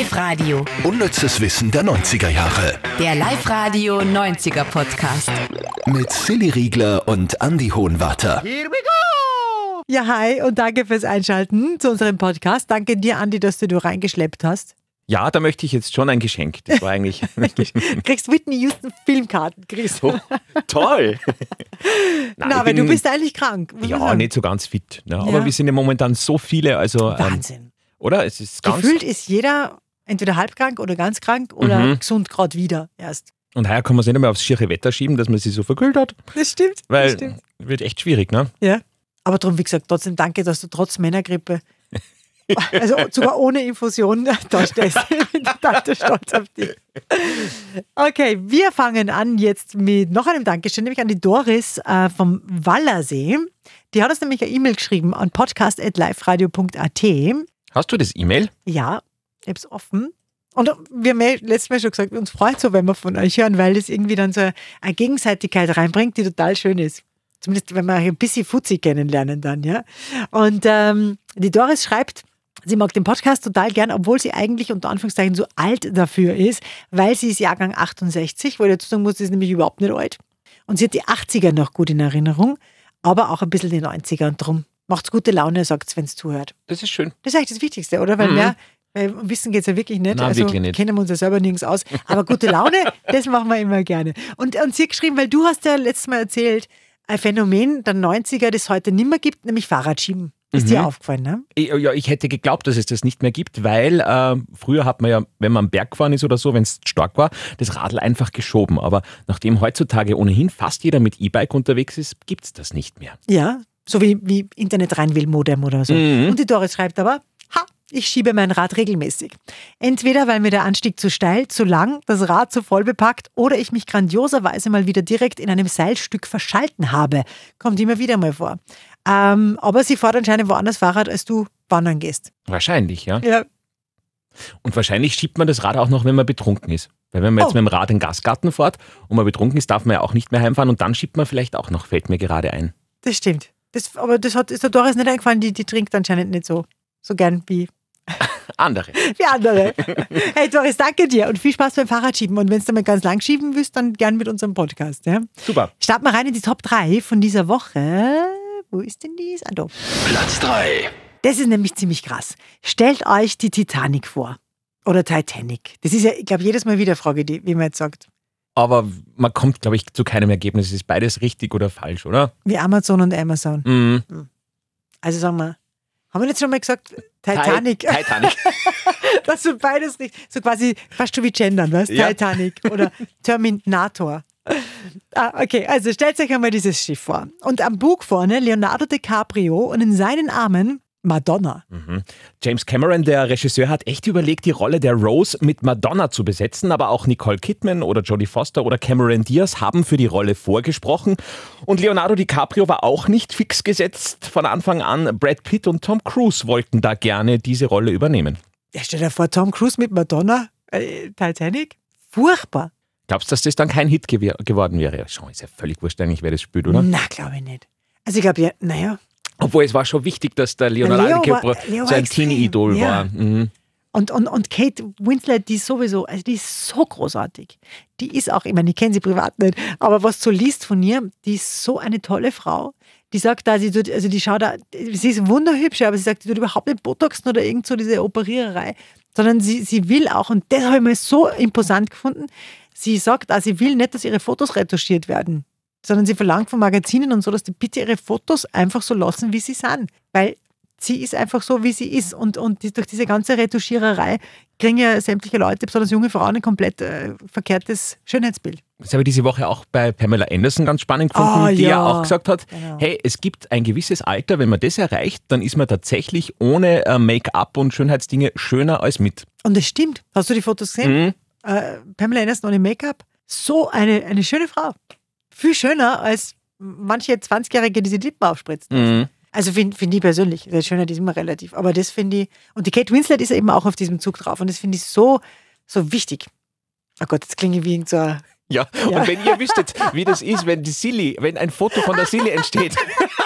Live-Radio. Unnützes Wissen der 90er Jahre. Der Live-Radio 90er Podcast. Mit Silly Riegler und Andy Hohenwarter. Ja, hi und danke fürs Einschalten zu unserem Podcast. Danke dir, Andi, dass du du reingeschleppt hast. Ja, da möchte ich jetzt schon ein Geschenk. Das war eigentlich Kriegst Whitney Houston Filmkarten, kriegst du. oh, toll. Nein, Na, aber du bin- bist eigentlich krank. Ja, sagen. nicht so ganz fit. Ne? Aber Ja. wir sind ja momentan so viele, also ähm, Wahnsinn. oder? Es ist ganz Gefühlt ist jeder entweder halbkrank oder ganz krank oder Mhm. gesund gerade wieder erst. und heuer kann man es nicht einmal aufs schiere Wetter schieben, dass man sich so verkühlt hat, Das stimmt. weil das stimmt. wird echt schwierig, ne? Ja. Aber darum, wie gesagt, trotzdem danke, dass du trotz Männergrippe, also sogar ohne Infusion, da stehst. Ich bin total stolz auf dich. Okay, wir fangen an jetzt mit noch einem Dankeschön, nämlich an die Doris äh, vom Wallersee. Die hat uns nämlich eine E-Mail geschrieben an podcast.liferadio.at. Hast du das E-Mail? Ja, ich habe es offen. Und wir haben letztes Mal schon gesagt, uns freut so, wenn wir von euch hören, weil das irgendwie dann so eine Gegenseitigkeit reinbringt, die total schön ist. Zumindest, wenn wir ein bisschen Fuzzi kennenlernen dann, ja. Und ähm, die Doris schreibt, sie mag den Podcast total gern, obwohl sie eigentlich unter Anführungszeichen so alt dafür ist, weil sie ist Jahrgang 68, wo ich dazu sagen muss, sie ist nämlich überhaupt nicht alt. Und sie hat die 80er noch gut in Erinnerung, aber auch ein bisschen die 90er und drum macht's gute Laune, sagt wenn es zuhört. Das ist schön. Das ist eigentlich das Wichtigste, oder? Weil mehr, weil um Wissen geht es ja wirklich nicht. Nein, also wirklich nicht. kennen wir uns ja selber nirgends aus. Aber gute Laune, das machen wir immer gerne. Und, und sie hat geschrieben, weil du hast ja letztes Mal erzählt, ein Phänomen der 90er, das es heute nicht mehr gibt, nämlich Fahrradschieben. Ist Mhm. dir aufgefallen, ne? Ich, ja, ich hätte geglaubt, dass es das nicht mehr gibt, weil äh, früher hat man ja, wenn man am Berg gefahren ist oder so, wenn es stark war, das Radl einfach geschoben. Aber nachdem heutzutage ohnehin fast jeder mit E-Bike unterwegs ist, gibt es das nicht mehr. Ja, so wie, wie Internet rein will, Modem oder so. Mhm. Und die Doris schreibt aber, ich schiebe mein Rad regelmäßig. Entweder weil mir der Anstieg zu steil, zu lang, das Rad zu voll bepackt oder ich mich grandioserweise mal wieder direkt in einem Seilstück verschalten habe. Kommt immer wieder mal vor. Ähm, aber sie fährt anscheinend woanders Fahrrad, als du wandern gehst. Wahrscheinlich, ja. Ja, Und wahrscheinlich schiebt man das Rad auch noch, wenn man betrunken ist. Weil wenn man jetzt Oh. mit dem Rad in den Gasgarten fährt und man betrunken ist, darf man ja auch nicht mehr heimfahren und dann schiebt man vielleicht auch noch, fällt mir gerade ein. das stimmt. Das, aber das hat, ist der Doris nicht eingefallen, die, die trinkt anscheinend nicht so, so gern wie Andere. wie andere. hey Doris, danke dir und viel Spaß beim Fahrradschieben. Und wenn du mal ganz lang schieben willst, dann gern mit unserem Podcast. Ja? Super. Starten wir rein in die Top 3 von dieser Woche. Wo ist denn die? Ah, da. Platz 3. Das ist nämlich ziemlich krass. Stellt euch die Titanic vor. Oder Titanic. Das ist ja, ich glaube, jedes Mal wieder eine Frage, die, wie man jetzt sagt. Aber man kommt, glaube ich, zu keinem Ergebnis. Es ist beides richtig oder falsch, oder? Wie Amazon und Amazon. Mhm. Also sagen wir, haben wir jetzt schon mal gesagt, Titanic? Ti- Titanic. Das ist beides richtig. So quasi fast schon wie gendern, weißt Ja. Titanic oder Terminator. Ah, okay, also stellt euch einmal dieses Schiff vor. Und am Bug vorne Leonardo DiCaprio und in seinen Armen Madonna. James Cameron, der Regisseur, hat echt überlegt, die Rolle der Rose mit Madonna zu besetzen, aber auch Nicole Kidman oder Jodie Foster oder Cameron Diaz haben für die Rolle vorgesprochen. Und Leonardo DiCaprio war auch nicht fix gesetzt von Anfang an. Brad Pitt und Tom Cruise wollten da gerne diese Rolle übernehmen. Ja, stell dir vor, Tom Cruise mit Madonna, äh, Titanic. Furchtbar. Glaubst du, dass das dann kein Hit gew geworden wäre? Ja, Schon, ist ja völlig wurscht eigentlich, wer das spielt, oder? Na, glaube ich nicht. Also ich glaube, ja, naja. Obwohl es war schon wichtig, dass der Leonardo Leo DiCaprio war ein extrem, Teenie-Idol ja. war. Mhm. Und, und, und Kate Winslet, die ist sowieso, also die ist so großartig. Die ist auch, ich meine, ich kenne sie privat nicht, aber was du liest von ihr, die ist so eine tolle Frau. Die sagt da, sie tut, also die schaut da, sie ist wunderhübsch, aber sie sagt, sie tut überhaupt nicht Botoxen oder irgend so diese Operiererei, sondern sie, sie will auch, und das habe ich mal so imposant gefunden, sie sagt auch, sie will nicht, dass ihre Fotos retuschiert werden, sondern sie verlangt von Magazinen und so, dass die bitte ihre Fotos einfach so lassen, wie sie sind. Weil sie ist einfach so, wie sie ist. Und, und die, durch diese ganze Retuschiererei kriegen ja sämtliche Leute, besonders junge Frauen, ein komplett äh, verkehrtes Schönheitsbild. Das habe ich diese Woche auch bei Pamela Anderson ganz spannend gefunden, Ah, die ja. ja. auch gesagt hat, Genau. hey, es gibt ein gewisses Alter, wenn man das erreicht, dann ist man tatsächlich ohne äh, Make-up und Schönheitsdinge schöner als mit. Und das stimmt. Hast du die Fotos gesehen? Mhm. Äh, Pamela Anderson ohne Make-up. So eine, eine schöne Frau. Viel schöner als manche 20-Jährige, die sie die Lippen aufspritzen. Mhm. Also finde find ich persönlich, die Schönheit ist immer relativ. Aber das finde ich, und die Kate Winslet ist eben auch auf diesem Zug drauf. Und das finde ich so, so wichtig. Oh Gott, jetzt klinge wie so ein Ja. Ja. und wenn ihr wüsstet, wie das ist, wenn die Silly, wenn ein Foto von der Silly entsteht,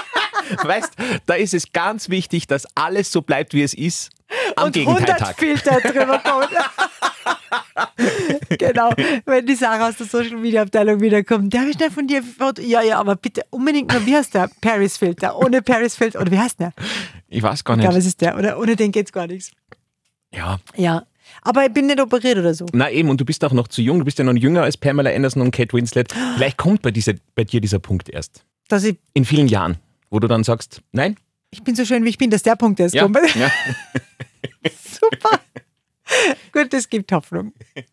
weißt, da ist es ganz wichtig, dass alles so bleibt, wie es ist. Am und 100 Gegenteiltag. Filter drüber kommt. genau, wenn die Sarah aus der Social Media Abteilung wiederkommt. Der habe ich schnell von dir. Foto- Ja, ja, aber bitte unbedingt nur, wie heißt der? Paris Filter. Ohne Paris Filter. Oder wie heißt der? Ich weiß gar Ich glaube, nicht. es ist der. Oder ohne den geht's gar nichts. Ja. Ja. Aber ich bin nicht operiert oder so. Na eben, und du bist auch noch zu jung. Du bist ja noch jünger als Pamela Anderson und Kate Winslet. Vielleicht kommt bei, dieser, bei dir dieser Punkt erst. Dass ich, In vielen Jahren, wo du dann sagst, nein? ich bin so schön, wie ich bin, dass der Punkt ist. Ja. Kommt. ja. Super. Gut, das gibt Hoffnung.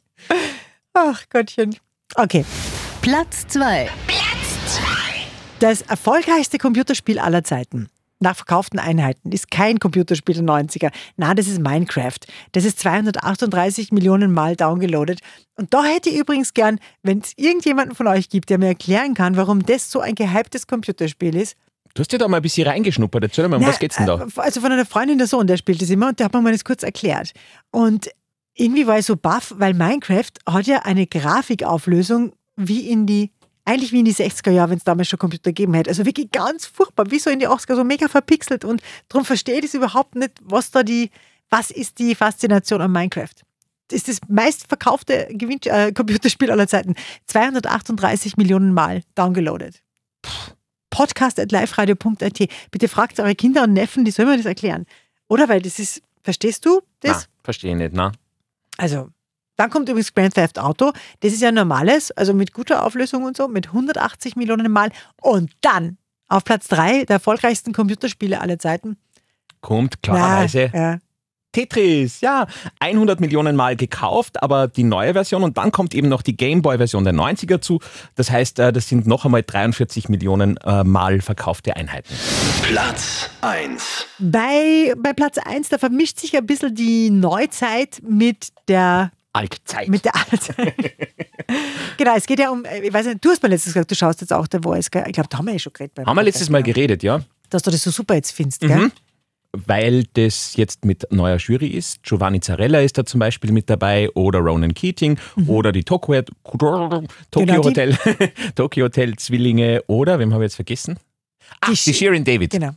Ach Gottchen. Okay. Platz 2. Das erfolgreichste Computerspiel aller Zeiten. Nach verkauften Einheiten ist kein Computerspiel der 90er. Na, das ist Minecraft. Das ist 238 Millionen Mal downgeloadet. Und da hätte ich übrigens gern, wenn es irgendjemanden von euch gibt, der mir erklären kann, warum das so ein gehyptes Computerspiel ist. Du hast ja da mal ein bisschen reingeschnuppert. Erzähl mal, um Na, was geht's denn da? äh, Also von einer Freundin der Sohn, der spielt das immer und der hat mir mal das kurz erklärt. Und irgendwie war ich so baff, weil Minecraft hat ja eine Grafikauflösung wie in die, eigentlich wie in die 60er Jahre, wenn es damals schon Computer gegeben hätte. Also wirklich ganz furchtbar, wie so in die 80er, so mega verpixelt. Und darum verstehe ich das überhaupt nicht, was da die, was ist die Faszination an Minecraft? Das ist das meistverkaufte Gewinn äh, Computerspiel aller Zeiten. 238 Millionen Mal downgeloadet. Podcast.liferadio.at. Bitte fragt eure Kinder und Neffen, die sollen mir das erklären. Oder? Weil das ist, verstehst du Na, das? verstehe ich nicht, na. Also, dann kommt übrigens Grand Theft Auto. Das ist ja normales, also mit guter Auflösung und so, mit 180 Millionen Mal. Und dann auf Platz 3 der erfolgreichsten Computerspiele aller Zeiten. Kommt klarerweise Ja, ja. Tetris, ja, 100 Millionen Mal gekauft, aber die neue Version und dann kommt eben noch die Gameboy-Version der 90er zu. Das heißt, äh, das sind noch einmal 43 Millionen äh, Mal verkaufte Einheiten. Platz 1. Bei, bei Platz 1, da vermischt sich ein bisschen die Neuzeit mit der Altzeit. Mit der Altzeit. genau, es geht ja um, ich weiß nicht, du hast mir letztes gesagt, du schaust jetzt auch The Voice, gell? Ich glaube, da haben wir ja schon geredet. Haben wir letztes Mal geredet, ja? ja. Dass du das so super jetzt findest, gell? Mhm. Weil das jetzt mit neuer Jury ist. Giovanni Zarella ist da zum Beispiel mit dabei oder Ronan Keating oder die Tokyo, Tokyo Mhm. Genau, die- Hotel, Tokyo Hotel Zwillinge oder, wem habe ich jetzt vergessen? Ach, Die die, Sh- Shirin David. Genau.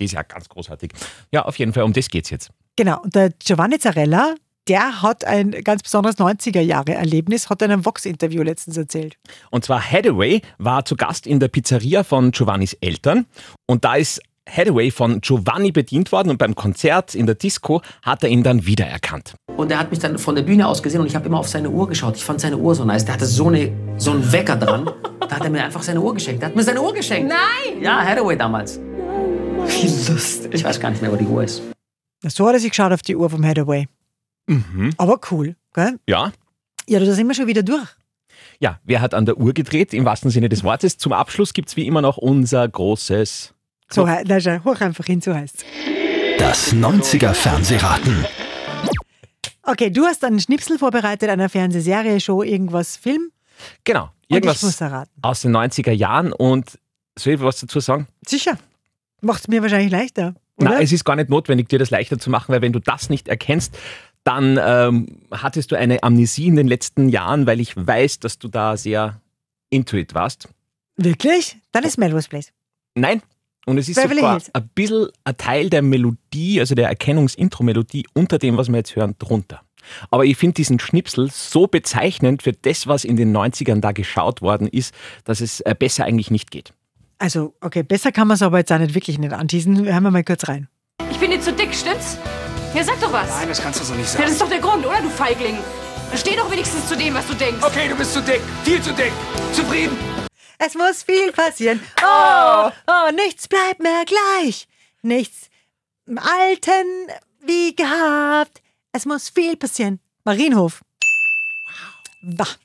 Die ist ja ganz großartig. Ja, auf jeden Fall, um das geht's jetzt. Genau, und der Giovanni Zarella, der hat ein ganz besonderes 90er-Jahre-Erlebnis, hat in einem Vox-Interview letztens erzählt. Und zwar Hathaway war zu Gast in der Pizzeria von Giovannis Eltern und da ist Hathaway von Giovanni bedient worden und beim Konzert in der Disco hat er ihn dann wiedererkannt. Und er hat mich dann von der Bühne aus gesehen und ich habe immer auf seine Uhr geschaut. Ich fand seine Uhr so nice. Der hatte so, eine, so einen Wecker dran. Da hat er mir einfach seine Uhr geschenkt. Der hat mir seine Uhr geschenkt. Nein! Ja, Hathaway damals. Wie lustig. Ich weiß gar nicht mehr, wo die Uhr ist. So hat er sich geschaut auf die Uhr vom Hathaway. Mhm. Aber cool, gell? Ja, Ja, da sind wir schon wieder durch. Ja, wer hat an der Uhr gedreht, im wahrsten Sinne des Wortes. Zum Abschluss gibt es wie immer noch unser großes. So, he- na, schau, hoch einfach hin, so heißt's. Das 90er Fernsehraten. Okay, du hast einen Schnipsel vorbereitet, einer Fernsehserie, Show, irgendwas, Film. Genau, irgendwas muss erraten. aus den 90er Jahren. Und soll ich was dazu sagen? Sicher. Macht's mir wahrscheinlich leichter. Oder? Nein, es ist gar nicht notwendig, dir das leichter zu machen, weil wenn du das nicht erkennst, dann ähm, hattest du eine Amnesie in den letzten Jahren, weil ich weiß, dass du da sehr intuit warst. Wirklich? Dann ist Melrose Place. Nein. Und es ist Beverly sogar Hills. ein bisschen ein Teil der Melodie, also der Erkennungsintro-Melodie unter dem, was wir jetzt hören, drunter. Aber ich finde diesen Schnipsel so bezeichnend für das, was in den 90ern da geschaut worden ist, dass es äh, besser eigentlich nicht geht. Also, okay, besser kann man es aber jetzt auch nicht wirklich nicht anteasen. Hören wir mal kurz rein. Ich bin dir zu dick, stimmt's? Ja, sag doch was. Nein, das kannst du so nicht Ja, sagen. das ist doch der Grund, oder, du Feigling? Steh doch wenigstens zu dem, was du denkst. Okay, du bist zu dick. Viel zu dick. Zufrieden? Es muss viel passieren. Oh, oh, nichts bleibt mehr gleich. Nichts im Alten wie gehabt. Es muss viel passieren. Marienhof. Wow.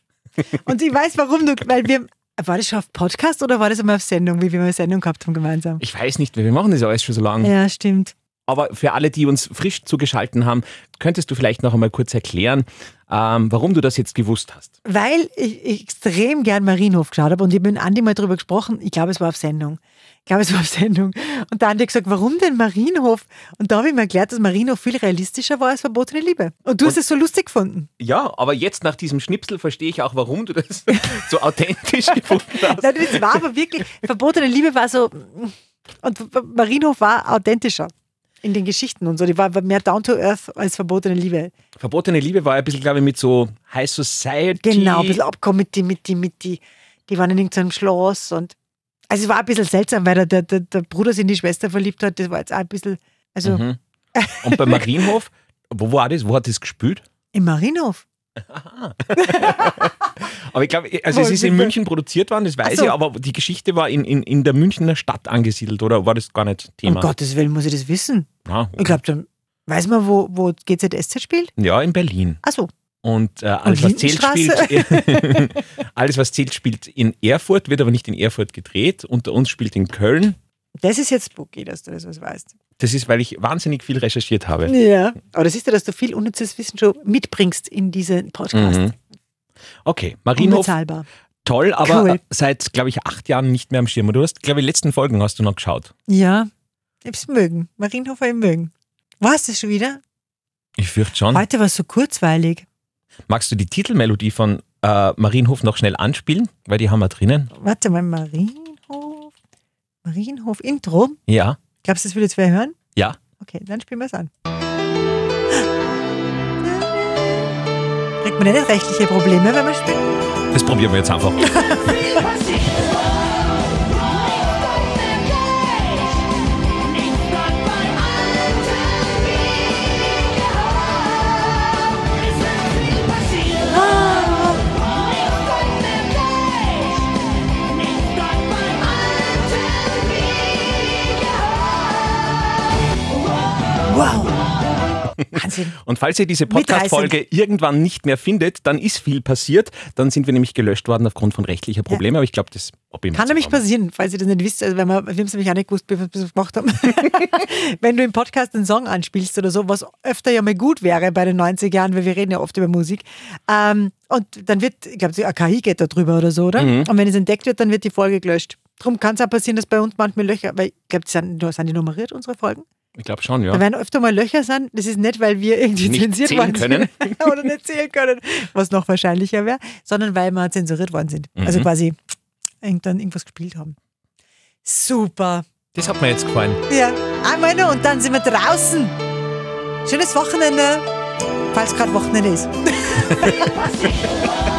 Und ich weiß, warum du, weil wir, war das schon auf Podcast oder war das immer auf Sendung, wie wir mal eine Sendung gehabt haben gemeinsam? Ich weiß nicht, wir machen das ja alles schon so lange. Ja, stimmt. Aber für alle, die uns frisch zugeschaltet haben, könntest du vielleicht noch einmal kurz erklären, ähm, warum du das jetzt gewusst hast. Weil ich, extrem gern Marienhof geschaut habe und ich mit Andi mal drüber gesprochen. Ich glaube, es war auf Sendung. Ich glaube, es war auf Sendung. Und der Andi hat gesagt, warum denn Marienhof? Und da habe ich mir erklärt, dass Marienhof viel realistischer war als verbotene Liebe. Und du hast es so lustig gefunden. Ja, aber jetzt nach diesem Schnipsel verstehe ich auch, warum du das so authentisch gefunden hast. Nein, das war aber wirklich, verbotene Liebe war so, und Marienhof war authentischer. In den Geschichten und so. Die war mehr down to earth als verbotene Liebe. Verbotene Liebe war ein bisschen, glaube ich, mit so High Society. Genau, ein bisschen abgekommen mit die, mit die, mit die, die waren in irgendeinem Schloss und also es war ein bisschen seltsam, weil der, der, der Bruder sich in die Schwester verliebt hat. Das war jetzt auch ein bisschen, also Mhm. Und beim Marienhof, wo war das? Wo hat das gespielt? im Marienhof. Aber ich glaube, also Wo es ist in? München produziert worden, das weiß Ach so. ich, aber die Geschichte war in, in, in der Münchner Stadt angesiedelt oder war das gar nicht Thema? Um Gottes Willen muss ich das wissen. Ah, Ich glaube, dann weiß man, wo, wo GZSZ spielt. ja, in Berlin. Achso, Und äh, alles, was zählt, spielt. alles, was zählt, spielt in Erfurt, wird aber nicht in Erfurt gedreht. Unter uns spielt in Köln. das ist jetzt spooky, dass du das was weißt. Das ist, weil ich wahnsinnig viel recherchiert habe. Ja. Aber das ist ja, dass du viel unnützes Wissen schon mitbringst in diesen Podcast. Mhm. Okay, Marienhof, Unbezahlbar. toll, aber Cool. seit, glaube ich, acht Jahren nicht mehr am Schirm. Und Du hast, glaube ich, letzten Folgen hast du noch geschaut. Ja, ich hab's mögen. Marienhofer im Mögen. War es das schon wieder? Ich fürchte schon. Heute war es so kurzweilig. Magst du die Titelmelodie von äh, Marienhof noch schnell anspielen? Weil die haben wir drinnen. Warte mal, Marienhof. Marienhof Intro. Ja, Glaubst du, das will jetzt wer hören? ja. Okay, dann spielen wir es an. Kriegt man nicht rechtliche Probleme, wenn man spielt? Das probieren wir jetzt einfach. falls ihr diese Podcast-Folge irgendwann nicht mehr findet, dann ist viel passiert. Dann sind wir nämlich gelöscht worden aufgrund von rechtlicher Probleme. Aber ich glaube, das Kann nämlich passieren, falls ihr das nicht wisst. Also wenn wir, wir haben es nämlich auch nicht gewusst, bevor wir es gemacht haben. wenn du im Podcast einen Song anspielst oder so, was öfter ja mal gut wäre bei den 90 Jahren, weil wir reden ja oft über Musik. Ähm, und dann wird, ich glaube, die AKI geht da drüber oder so, oder? Mhm. Und wenn es entdeckt wird, dann wird die Folge gelöscht. Darum kann es auch passieren, dass bei uns manchmal Löcher, weil ich glaube, sind, sind die nummeriert, unsere Folgen? Ich glaube schon, Da ja. werden öfter mal Löcher sein. Das ist nicht, weil wir irgendwie Nicht zensiert worden können. sind oder nicht zählen können, was noch wahrscheinlicher wäre, sondern weil wir zensuriert worden sind. Also Mhm. quasi irgendwann irgendwas gespielt haben. Super. Das hat mir jetzt gefallen. Ja, einmal noch und dann sind wir draußen. Schönes Wochenende, falls gerade Wochenende ist.